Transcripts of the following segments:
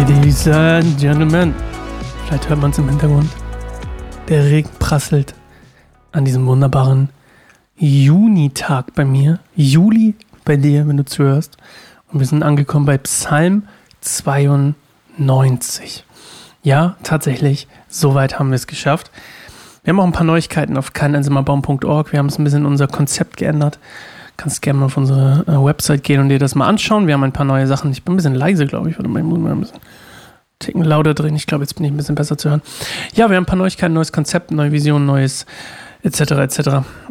Ladies and Gentlemen, vielleicht hört man es im Hintergrund. Der Regen prasselt an diesem wunderbaren Junitag bei mir. Juli bei dir, wenn du zuhörst. Und wir sind angekommen bei Psalm 92. Ja, tatsächlich, soweit haben wir es geschafft. Wir haben auch ein paar Neuigkeiten auf keineinsamerbaum.org. Wir haben es ein bisschen unser Konzept geändert. Kannst gerne mal auf unsere äh, Website gehen und dir das mal anschauen. Wir haben ein paar neue Sachen. Ich bin ein bisschen leise, glaube ich. Warte mal, ich muss mal ein bisschen Ticken lauter drehen. Ich glaube, jetzt bin ich ein bisschen besser zu hören. Ja, wir haben ein paar Neuigkeiten, neues Konzept, neue Vision, neues etc. etc.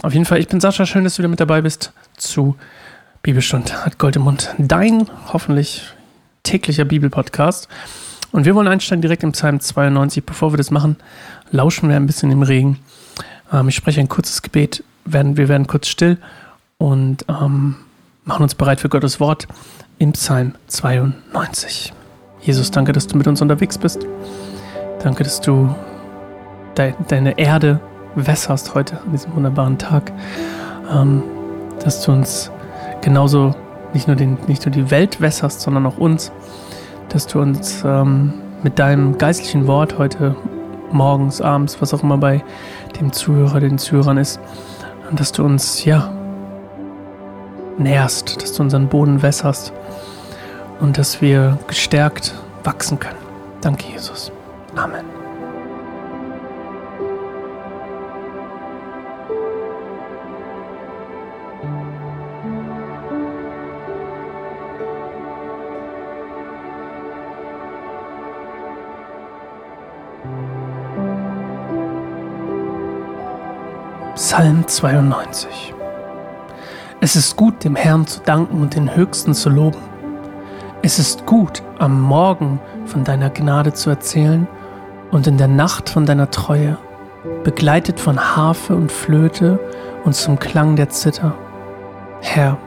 Auf jeden Fall, ich bin Sascha. Schön, dass du wieder mit dabei bist zu Bibelstund hat Gold im Mund. Dein hoffentlich täglicher Bibelpodcast. Und wir wollen einsteigen direkt im Psalm 92. Bevor wir das machen, lauschen wir ein bisschen im Regen. Ähm, ich spreche ein kurzes Gebet, wir werden kurz still und ähm, machen uns bereit für Gottes Wort im Psalm 92. Jesus, danke, dass du mit uns unterwegs bist. Danke, dass du de deine Erde wässerst heute an diesem wunderbaren Tag. Ähm, dass du uns genauso nicht nur, den, nicht nur die Welt wässerst, sondern auch uns. Dass du uns ähm, mit deinem geistlichen Wort heute morgens, abends, was auch immer bei dem Zuhörer, den Zuhörern ist, dass du uns, ja, nährst, dass du unseren Boden wässerst und dass wir gestärkt wachsen können. Danke, Jesus. Amen. Psalm 92 Es ist gut, dem Herrn zu danken und den Höchsten zu loben. Es ist gut, am Morgen von deiner Gnade zu erzählen und in der Nacht von deiner Treue, begleitet von Harfe und Flöte und zum Klang der Zither. Herr,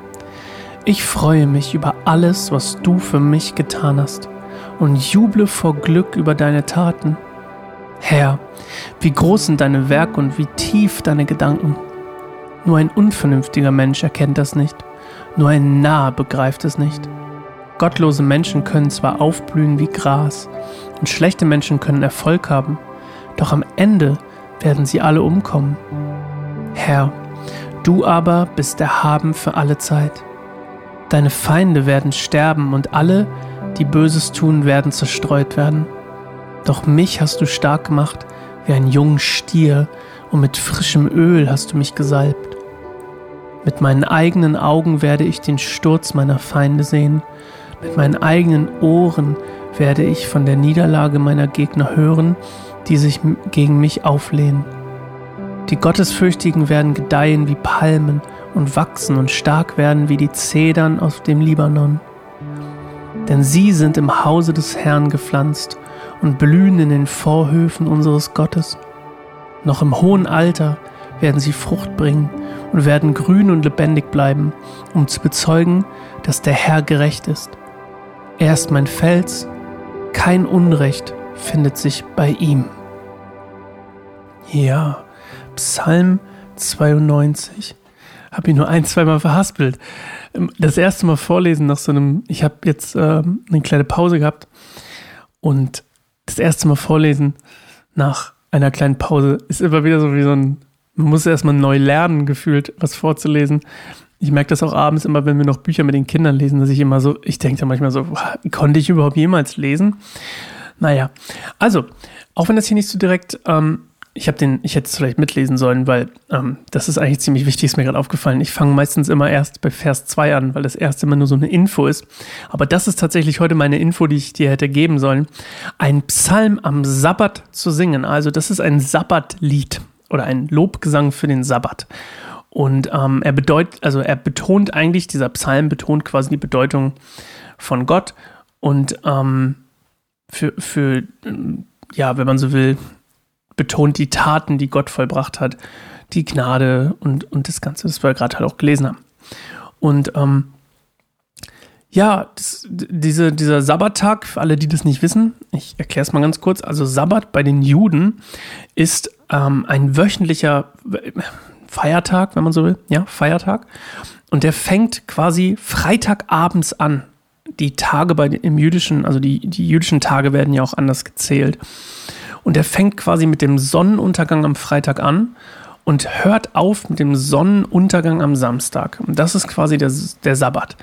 ich freue mich über alles, was du für mich getan hast und juble vor Glück über deine Taten. Herr, wie groß sind deine Werke und wie tief deine Gedanken. Nur ein unvernünftiger Mensch erkennt das nicht, nur ein Narr begreift es nicht. Gottlose Menschen können zwar aufblühen wie Gras und schlechte Menschen können Erfolg haben, doch am Ende werden sie alle umkommen. Herr, du aber bist erhaben für alle Zeit. Deine Feinde werden sterben und alle, die Böses tun, werden zerstreut werden. Doch mich hast du stark gemacht wie einen jungen Stier und mit frischem Öl hast du mich gesalbt. Mit meinen eigenen Augen werde ich den Sturz meiner Feinde sehen, mit meinen eigenen Ohren werde ich von der Niederlage meiner Gegner hören, die sich gegen mich auflehnen. Die Gottesfürchtigen werden gedeihen wie Palmen und wachsen und stark werden wie die Zedern aus dem Libanon. Denn sie sind im Hause des Herrn gepflanzt und blühen in den Vorhöfen unseres Gottes. Noch im hohen Alter werden sie Frucht bringen und werden grün und lebendig bleiben, um zu bezeugen, dass der Herr gerecht ist. Er ist mein Fels, kein Unrecht findet sich bei ihm. Ja, Psalm 92. Habe ich nur ein, zweimal verhaspelt. Das erste Mal vorlesen nach so einem, ich habe jetzt äh, eine kleine Pause gehabt und das erste Mal vorlesen nach einer kleinen Pause ist immer wieder so wie so ein, man muss erstmal neu lernen, gefühlt, was vorzulesen. Ich merke das auch abends immer, wenn wir noch Bücher mit den Kindern lesen, dass ich immer so, ich denke da manchmal so, konnte ich überhaupt jemals lesen? Naja, also, auch wenn das hier nicht so direkt ähm, ich habe den, ich hätte es vielleicht mitlesen sollen, weil ähm, das ist eigentlich ziemlich wichtig, ist mir gerade aufgefallen. Ich fange meistens immer erst bei Vers 2 an, weil das erste immer nur so eine Info ist. Aber das ist tatsächlich heute meine Info, die ich dir hätte geben sollen. Ein Psalm am Sabbat zu singen. Also das ist ein Sabbatlied oder ein Lobgesang für den Sabbat. Und ähm, er bedeutet, also er betont eigentlich, dieser Psalm betont quasi die Bedeutung von Gott und ähm, für, für, ja, wenn man so will, betont die Taten, die Gott vollbracht hat, die Gnade und, und das Ganze, das wir gerade halt auch gelesen haben. Und ähm, ja, das, diese, dieser Sabbattag, für alle, die das nicht wissen, ich erkläre es mal ganz kurz. Also Sabbat bei den Juden ist ähm, ein wöchentlicher Feiertag, wenn man so will, ja, Feiertag. Und der fängt quasi Freitagabends an. die Tage bei im jüdischen, also die, die jüdischen Tage werden ja auch anders gezählt. Und er fängt quasi mit dem Sonnenuntergang am Freitag an und hört auf mit dem Sonnenuntergang am Samstag. Und das ist quasi der, der Sabbat.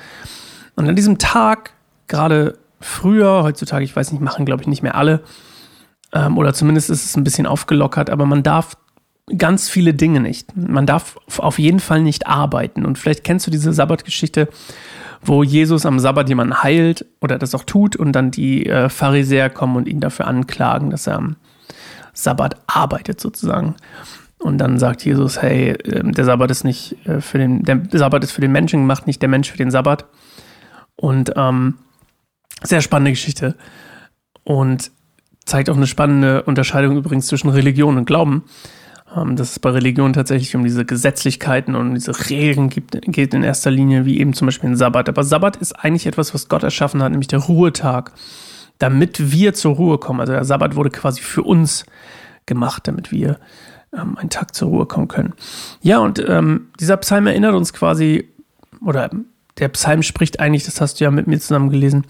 Und an diesem Tag, gerade früher, heutzutage, ich weiß nicht, machen glaube ich nicht mehr alle, ähm, oder zumindest ist es ein bisschen aufgelockert, aber man darf ganz viele Dinge nicht. Man darf auf jeden Fall nicht arbeiten. Und vielleicht kennst du diese Sabbatgeschichte, wo Jesus am Sabbat jemanden heilt oder das auch tut und dann die äh, Pharisäer kommen und ihn dafür anklagen, dass er am Sabbat arbeitet sozusagen. Und dann sagt Jesus, hey, ähm, der Sabbat ist nicht äh, für den, der Sabbat ist für den Menschen gemacht, nicht der Mensch für den Sabbat. Und ähm, sehr spannende Geschichte. Und zeigt auch eine spannende Unterscheidung übrigens zwischen Religion und Glauben. Ähm, dass es bei Religion tatsächlich um diese Gesetzlichkeiten und diese Regeln gibt, geht in erster Linie, wie eben zum Beispiel ein Sabbat. Aber Sabbat ist eigentlich etwas, was Gott erschaffen hat, nämlich der Ruhetag, damit wir zur Ruhe kommen. Also der Sabbat wurde quasi für uns gemacht, damit wir ähm, einen Tag zur Ruhe kommen können. Ja, und ähm, dieser Psalm erinnert uns quasi, oder der Psalm spricht eigentlich, das hast du ja mit mir zusammen gelesen,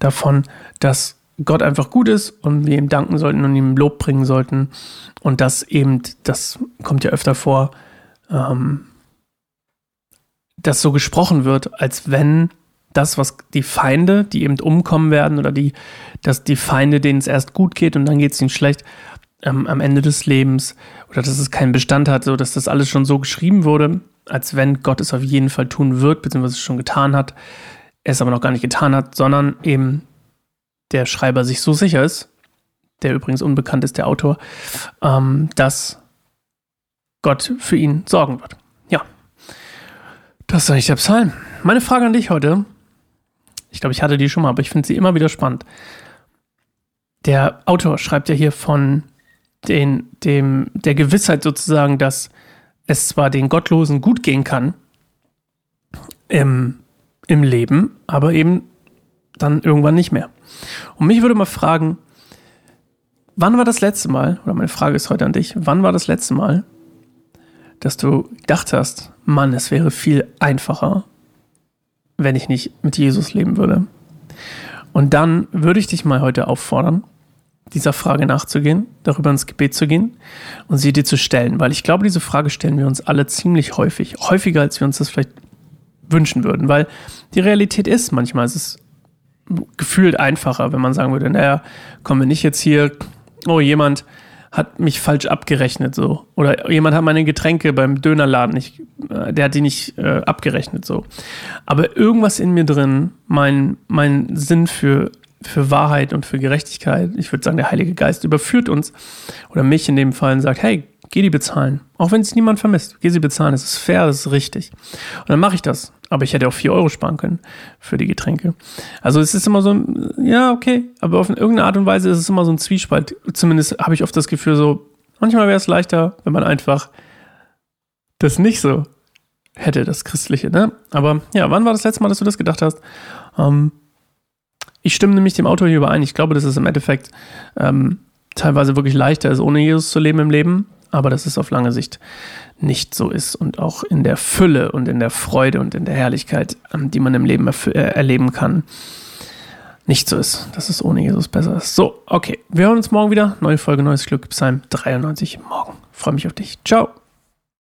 davon, dass Gott einfach gut ist und wir ihm danken sollten und ihm Lob bringen sollten. Und das eben, das kommt ja öfter vor, ähm, dass so gesprochen wird, als wenn das, was die Feinde, die eben umkommen werden, oder die, dass die Feinde, denen es erst gut geht und dann geht es ihnen schlecht, ähm, am Ende des Lebens, oder dass es keinen Bestand hat, so dass das alles schon so geschrieben wurde, als wenn Gott es auf jeden Fall tun wird, beziehungsweise es schon getan hat, es aber noch gar nicht getan hat, sondern eben der Schreiber sich so sicher ist, der übrigens unbekannt ist, der Autor, ähm, dass Gott für ihn sorgen wird. Ja, das ist eigentlich der Psalm. Meine Frage an dich heute, ich glaube, ich hatte die schon mal, aber ich finde sie immer wieder spannend. Der Autor schreibt ja hier von den, dem, der Gewissheit sozusagen, dass es zwar den Gottlosen gut gehen kann im, im Leben, aber eben dann irgendwann nicht mehr. Und mich würde mal fragen, wann war das letzte Mal, oder meine Frage ist heute an dich, wann war das letzte Mal, dass du gedacht hast, Mann, es wäre viel einfacher, wenn ich nicht mit Jesus leben würde. Und dann würde ich dich mal heute auffordern, dieser Frage nachzugehen, darüber ins Gebet zu gehen und sie dir zu stellen, weil ich glaube, diese Frage stellen wir uns alle ziemlich häufig, häufiger als wir uns das vielleicht wünschen würden, weil die Realität ist, manchmal ist es gefühlt einfacher, wenn man sagen würde, naja, kommen wir nicht jetzt hier, oh, jemand hat mich falsch abgerechnet so. Oder jemand hat meine Getränke beim Dönerladen nicht, äh, der hat die nicht äh, abgerechnet so. Aber irgendwas in mir drin, mein, mein Sinn für, für Wahrheit und für Gerechtigkeit, ich würde sagen, der Heilige Geist überführt uns oder mich in dem Fall und sagt, hey, geh die bezahlen. Auch wenn es niemand vermisst. Geh sie bezahlen. Das ist fair, das ist richtig. Und dann mache ich das. Aber ich hätte auch 4 Euro sparen können für die Getränke. Also es ist immer so ja, okay, aber auf irgendeine Art und Weise ist es immer so ein Zwiespalt. Zumindest habe ich oft das Gefühl so, manchmal wäre es leichter, wenn man einfach das nicht so hätte, das Christliche, ne? Aber ja, wann war das letzte Mal, dass du das gedacht hast? Ähm, ich stimme nämlich dem Autor hier überein. Ich glaube, dass es im Endeffekt ähm, teilweise wirklich leichter ist, ohne Jesus zu leben im Leben aber dass es auf lange Sicht nicht so ist und auch in der Fülle und in der Freude und in der Herrlichkeit, ähm, die man im Leben äh, erleben kann, nicht so ist, dass es ohne Jesus besser ist. So, okay, wir hören uns morgen wieder. Neue Folge, neues Glück, Psalm 93 morgen. Freue mich auf dich. Ciao.